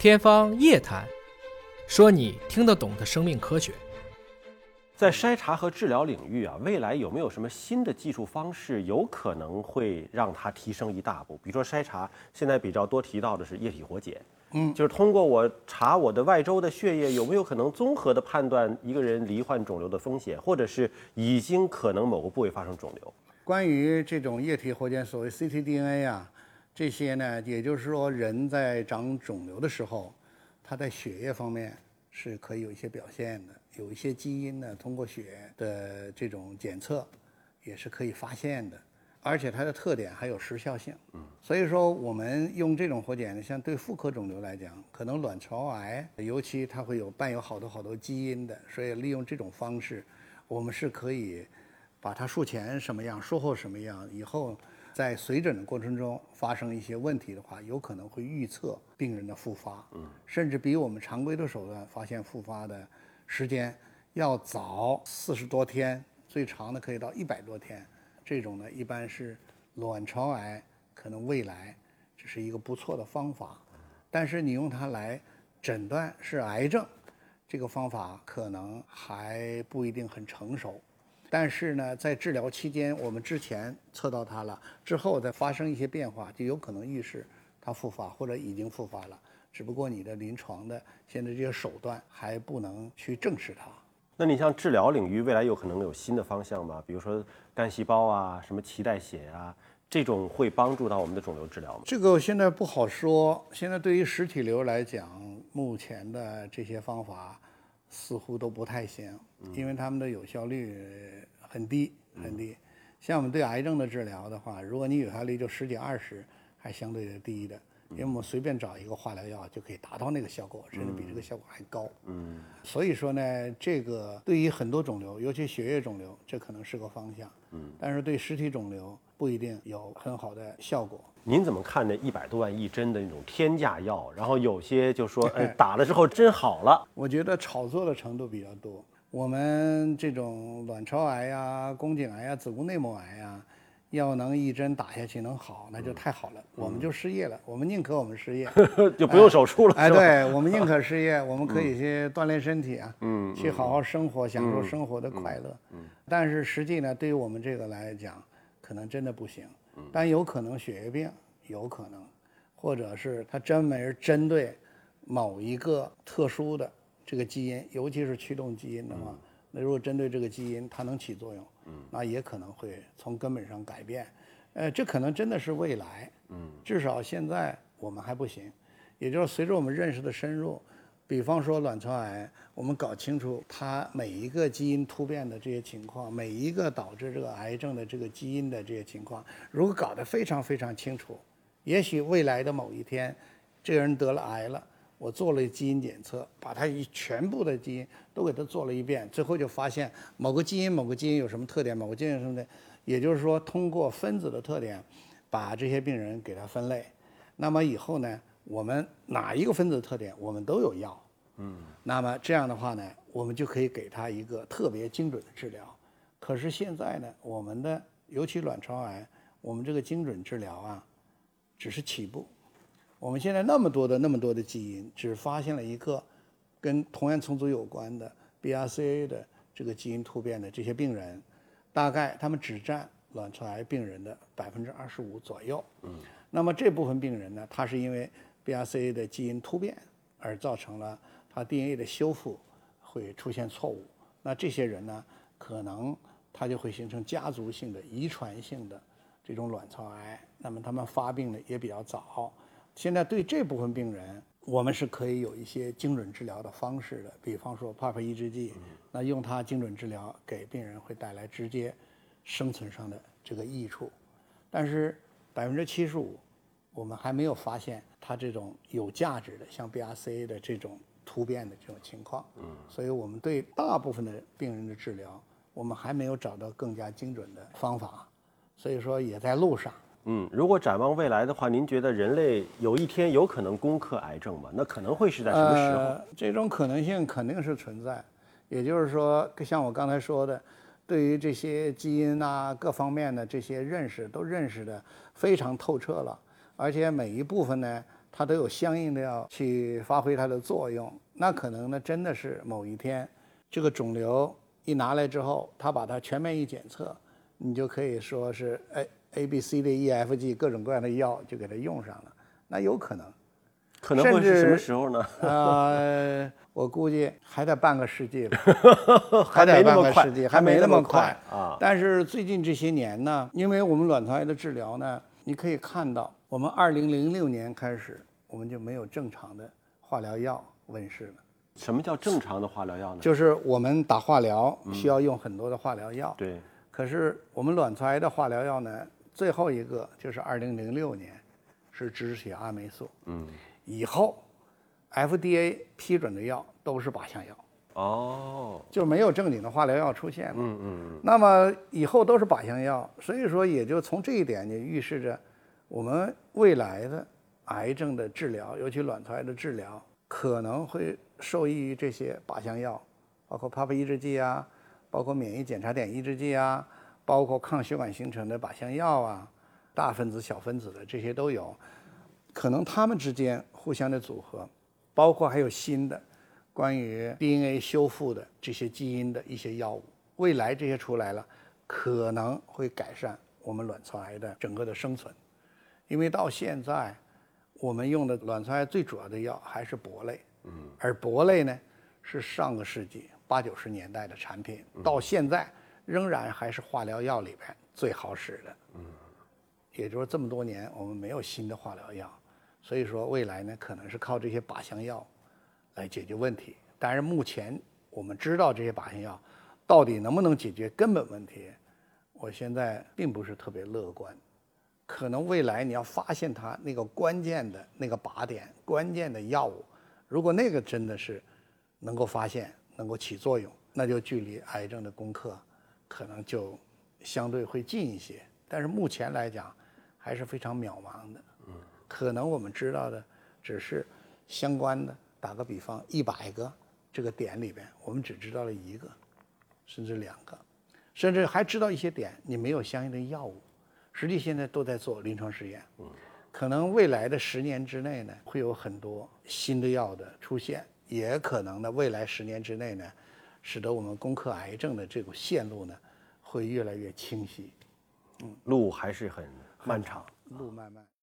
天方夜谭，说你听得懂的生命科学。在筛查和治疗领域啊，未来有没有什么新的技术方式，有可能会让它提升一大步？比如说筛查，现在比较多提到的是液体活检，嗯，就是通过我查我的外周的血液，有没有可能综合的判断一个人罹患肿瘤的风险，或者是已经可能某个部位发生肿瘤？关于这种液体活检，所谓 ctDNA 啊。这些呢，也就是说，人在长肿瘤的时候，他在血液方面是可以有一些表现的，有一些基因呢，通过血的这种检测也是可以发现的，而且它的特点还有时效性。嗯，所以说我们用这种活检呢，像对妇科肿瘤来讲，可能卵巢癌尤其它会有伴有好多好多基因的，所以利用这种方式，我们是可以把它术前什么样，术后什么样，以后。在随诊的过程中发生一些问题的话，有可能会预测病人的复发，嗯，甚至比我们常规的手段发现复发的时间要早四十多天，最长的可以到一百多天。这种呢，一般是卵巢癌，可能未来这是一个不错的方法，但是你用它来诊断是癌症，这个方法可能还不一定很成熟。但是呢，在治疗期间，我们之前测到它了，之后再发生一些变化，就有可能预示它复发或者已经复发了。只不过你的临床的现在这些手段还不能去证实它。那你像治疗领域，未来有可能有新的方向吗？比如说干细胞啊，什么脐带血啊，这种会帮助到我们的肿瘤治疗吗？这个现在不好说。现在对于实体瘤来讲，目前的这些方法。似乎都不太行，因为他们的有效率很低很低。像我们对癌症的治疗的话，如果你有效率就十几二十，还相对的低的。因为我们随便找一个化疗药就可以达到那个效果，甚至比这个效果还高。嗯，所以说呢，这个对于很多肿瘤，尤其血液肿瘤，这可能是个方向。嗯，但是对实体肿瘤不一定有很好的效果。您怎么看那一百多万一针的那种天价药？然后有些就说，哎，打了之后真好了。我觉得炒作的程度比较多。我们这种卵巢癌呀、宫颈癌呀、子宫内膜癌呀。要能一针打下去能好，那就太好了。我们就失业了，我们宁可我们失业，就不用手术了。哎，对我们宁可失业，我们可以去锻炼身体啊，嗯，去好好生活，享受生活的快乐。嗯，但是实际呢，对于我们这个来讲，可能真的不行。但有可能血液病有可能，或者是它专门针对某一个特殊的这个基因，尤其是驱动基因的话。那如果针对这个基因，它能起作用，嗯，那也可能会从根本上改变，呃，这可能真的是未来，嗯，至少现在我们还不行，也就是随着我们认识的深入，比方说卵巢癌，我们搞清楚它每一个基因突变的这些情况，每一个导致这个癌症的这个基因的这些情况，如果搞得非常非常清楚，也许未来的某一天，这个人得了癌了。我做了基因检测，把它一全部的基因都给它做了一遍，最后就发现某个基因某个基因有什么特点，某个基因有什么的，也就是说通过分子的特点，把这些病人给他分类。那么以后呢，我们哪一个分子特点我们都有药，嗯，那么这样的话呢，我们就可以给他一个特别精准的治疗。可是现在呢，我们的尤其卵巢癌，我们这个精准治疗啊，只是起步。我们现在那么多的那么多的基因，只发现了一个跟同源重组有关的 BRCA 的这个基因突变的这些病人，大概他们只占卵巢癌病人的百分之二十五左右。嗯，那么这部分病人呢，他是因为 BRCA 的基因突变而造成了他 DNA 的修复会出现错误。那这些人呢，可能他就会形成家族性的遗传性的这种卵巢癌。那么他们发病呢也比较早。现在对这部分病人，我们是可以有一些精准治疗的方式的，比方说 PARP 抑制剂，那用它精准治疗，给病人会带来直接生存上的这个益处。但是百分之七十五，我们还没有发现它这种有价值的，像 BRCA 的这种突变的这种情况。嗯，所以我们对大部分的病人的治疗，我们还没有找到更加精准的方法，所以说也在路上。嗯，如果展望未来的话，您觉得人类有一天有可能攻克癌症吗？那可能会是在什么时候？这种可能性肯定是存在。也就是说，像我刚才说的，对于这些基因啊各方面的这些认识，都认识的非常透彻了。而且每一部分呢，它都有相应的要去发挥它的作用。那可能呢，真的是某一天，这个肿瘤一拿来之后，它把它全面一检测，你就可以说是 A A B C D E F G 各种各样的药就给它用上了。那有可能，可能会是什么时候呢？呃，我估计还得半个世纪吧，还得半个世纪，还没那么快啊但是最近这些年呢，因为我们卵巢癌的治疗呢，你可以看到，我们二零零六年开始，我们就没有正常的化疗药问世了。什么叫正常的化疗药呢？就是我们打化疗需要用很多的化疗药，对，可是我们卵巢癌的化疗药呢，最后一个就是二零零六年，是止血阿霉素。嗯，以后 FDA 批准的药都是靶向药，哦，就没有正经的化疗药出现了。嗯嗯那么以后都是靶向药，所以说也就从这一点，就预示着我们未来的癌症的治疗，尤其卵巢癌的治疗，可能会受益于这些靶向药，包括 PAP 抑制剂啊，包括免疫检查点抑制剂啊，包括抗血管形成的靶向药啊，大分子、小分子的这些都有，可能它们之间互相的组合，包括还有新的关于 DNA 修复的这些基因的一些药物，未来这些出来了，可能会改善我们卵巢癌的整个的生存，因为到现在我们用的卵巢癌最主要的药还是铂类，嗯，而铂类呢是上个世纪八九十年代的产品，到现在仍然还是化疗药里边最好使的，嗯，也就是这么多年我们没有新的化疗药，所以说未来呢可能是靠这些靶向药来解决问题。但是目前我们知道这些靶向药到底能不能解决根本问题，我现在并不是特别乐观。可能未来你要发现它那个关键的那个靶点、关键的药物，如果那个真的是能够发现、能够起作用，那就距离癌症的攻克可能就相对会近一些。但是目前来讲，还是非常渺茫的。嗯，可能我们知道的只是相关的，打个比方，一百个这个点里边，我们只知道了一个，甚至两个，甚至还知道一些点，你没有相应的药物。实际现在都在做临床试验，嗯，可能未来的十年之内呢，会有很多新的药的出现，也可能呢，未来十年之内呢，使得我们攻克癌症的这个线路呢，会越来越清晰，嗯路还是很漫长。路漫漫。